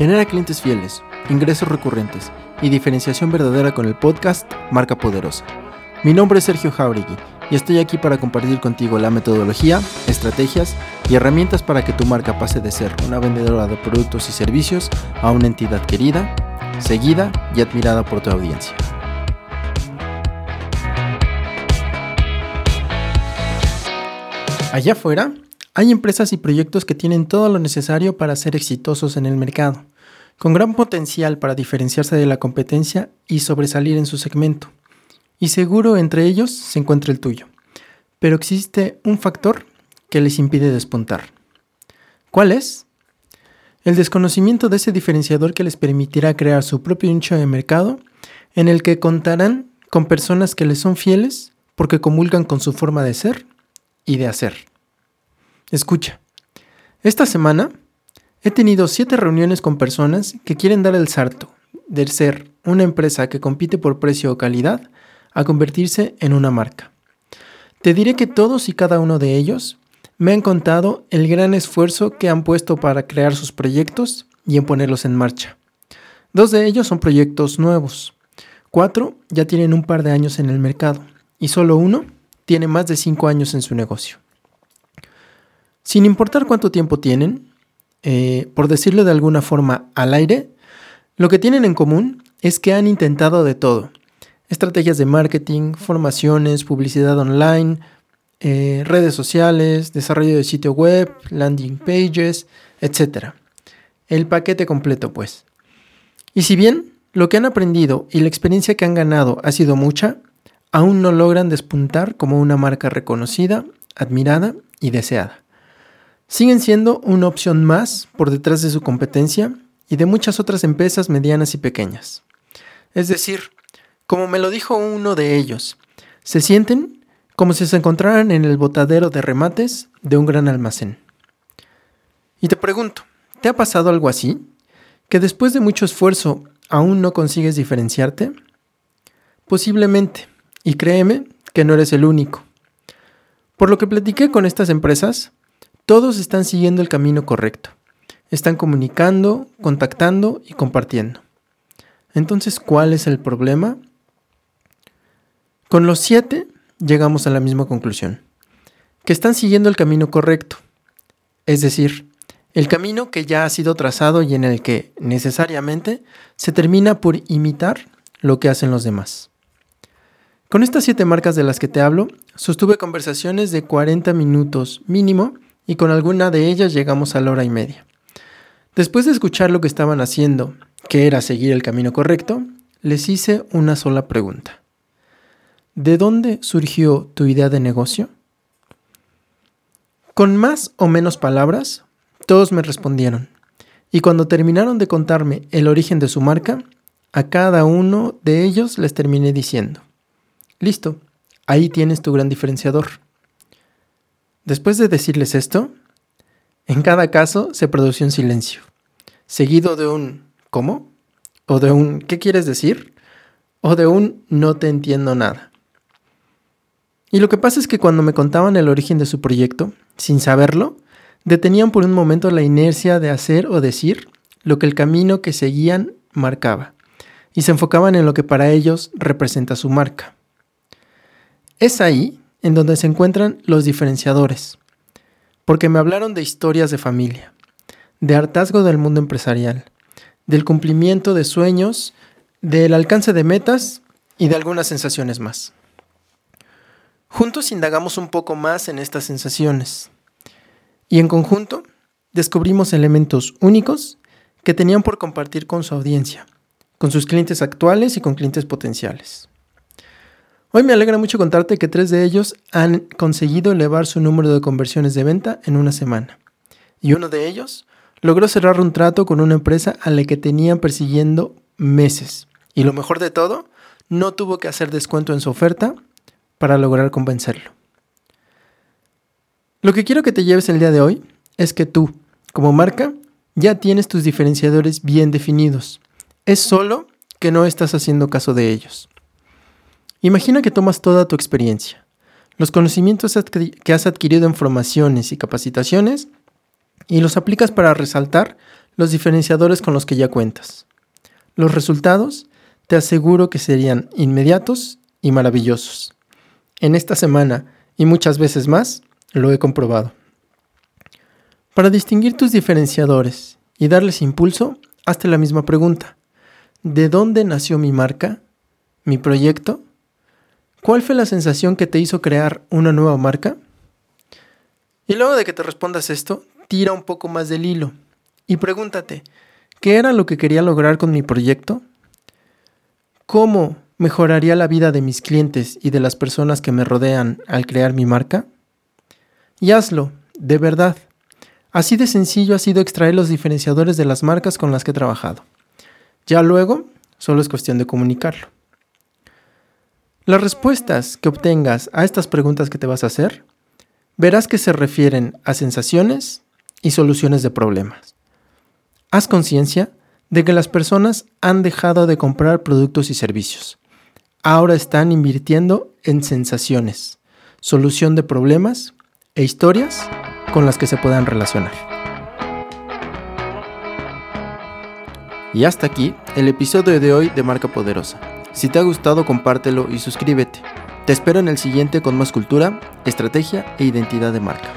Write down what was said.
Genera clientes fieles, ingresos recurrentes y diferenciación verdadera con el podcast Marca Poderosa. Mi nombre es Sergio Jauregui y estoy aquí para compartir contigo la metodología, estrategias y herramientas para que tu marca pase de ser una vendedora de productos y servicios a una entidad querida, seguida y admirada por tu audiencia. Allá afuera, hay empresas y proyectos que tienen todo lo necesario para ser exitosos en el mercado, con gran potencial para diferenciarse de la competencia y sobresalir en su segmento. Y seguro entre ellos se encuentra el tuyo. Pero existe un factor que les impide despuntar. ¿Cuál es? El desconocimiento de ese diferenciador que les permitirá crear su propio nicho de mercado en el que contarán con personas que les son fieles porque comulgan con su forma de ser y de hacer. Escucha, esta semana he tenido siete reuniones con personas que quieren dar el salto de ser una empresa que compite por precio o calidad a convertirse en una marca. Te diré que todos y cada uno de ellos me han contado el gran esfuerzo que han puesto para crear sus proyectos y en ponerlos en marcha. Dos de ellos son proyectos nuevos. Cuatro ya tienen un par de años en el mercado y solo uno tiene más de 5 años en su negocio. Sin importar cuánto tiempo tienen, eh, por decirlo de alguna forma al aire, lo que tienen en común es que han intentado de todo. Estrategias de marketing, formaciones, publicidad online, eh, redes sociales, desarrollo de sitio web, landing pages, etc. El paquete completo, pues. Y si bien lo que han aprendido y la experiencia que han ganado ha sido mucha, aún no logran despuntar como una marca reconocida, admirada y deseada. Siguen siendo una opción más por detrás de su competencia y de muchas otras empresas medianas y pequeñas. Es decir, como me lo dijo uno de ellos, se sienten como si se encontraran en el botadero de remates de un gran almacén. Y te pregunto, ¿te ha pasado algo así? ¿Que después de mucho esfuerzo aún no consigues diferenciarte? Posiblemente, y créeme que no eres el único. Por lo que platiqué con estas empresas, todos están siguiendo el camino correcto. Están comunicando, contactando y compartiendo. Entonces, ¿cuál es el problema? Con los siete llegamos a la misma conclusión, que están siguiendo el camino correcto, es decir, el camino que ya ha sido trazado y en el que necesariamente se termina por imitar lo que hacen los demás. Con estas siete marcas de las que te hablo, sostuve conversaciones de 40 minutos mínimo y con alguna de ellas llegamos a la hora y media. Después de escuchar lo que estaban haciendo, que era seguir el camino correcto, les hice una sola pregunta. ¿De dónde surgió tu idea de negocio? Con más o menos palabras, todos me respondieron. Y cuando terminaron de contarme el origen de su marca, a cada uno de ellos les terminé diciendo, Listo, ahí tienes tu gran diferenciador. Después de decirles esto, en cada caso se produció un silencio, seguido de un ¿cómo? o de un ¿qué quieres decir? o de un no te entiendo nada. Y lo que pasa es que cuando me contaban el origen de su proyecto, sin saberlo, detenían por un momento la inercia de hacer o decir lo que el camino que seguían marcaba, y se enfocaban en lo que para ellos representa su marca. Es ahí en donde se encuentran los diferenciadores, porque me hablaron de historias de familia, de hartazgo del mundo empresarial, del cumplimiento de sueños, del alcance de metas y de algunas sensaciones más. Juntos indagamos un poco más en estas sensaciones y en conjunto descubrimos elementos únicos que tenían por compartir con su audiencia, con sus clientes actuales y con clientes potenciales. Hoy me alegra mucho contarte que tres de ellos han conseguido elevar su número de conversiones de venta en una semana. Y uno de ellos logró cerrar un trato con una empresa a la que tenían persiguiendo meses. Y lo mejor de todo, no tuvo que hacer descuento en su oferta para lograr convencerlo. Lo que quiero que te lleves el día de hoy es que tú, como marca, ya tienes tus diferenciadores bien definidos. Es solo que no estás haciendo caso de ellos. Imagina que tomas toda tu experiencia, los conocimientos que has adquirido en formaciones y capacitaciones y los aplicas para resaltar los diferenciadores con los que ya cuentas. Los resultados te aseguro que serían inmediatos y maravillosos. En esta semana y muchas veces más lo he comprobado. Para distinguir tus diferenciadores y darles impulso, hazte la misma pregunta. ¿De dónde nació mi marca? ¿Mi proyecto? ¿Cuál fue la sensación que te hizo crear una nueva marca? Y luego de que te respondas esto, tira un poco más del hilo y pregúntate, ¿qué era lo que quería lograr con mi proyecto? ¿Cómo mejoraría la vida de mis clientes y de las personas que me rodean al crear mi marca? Y hazlo, de verdad. Así de sencillo ha sido extraer los diferenciadores de las marcas con las que he trabajado. Ya luego, solo es cuestión de comunicarlo. Las respuestas que obtengas a estas preguntas que te vas a hacer, verás que se refieren a sensaciones y soluciones de problemas. Haz conciencia de que las personas han dejado de comprar productos y servicios. Ahora están invirtiendo en sensaciones, solución de problemas e historias con las que se puedan relacionar. Y hasta aquí el episodio de hoy de Marca Poderosa. Si te ha gustado, compártelo y suscríbete. Te espero en el siguiente con más cultura, estrategia e identidad de marca.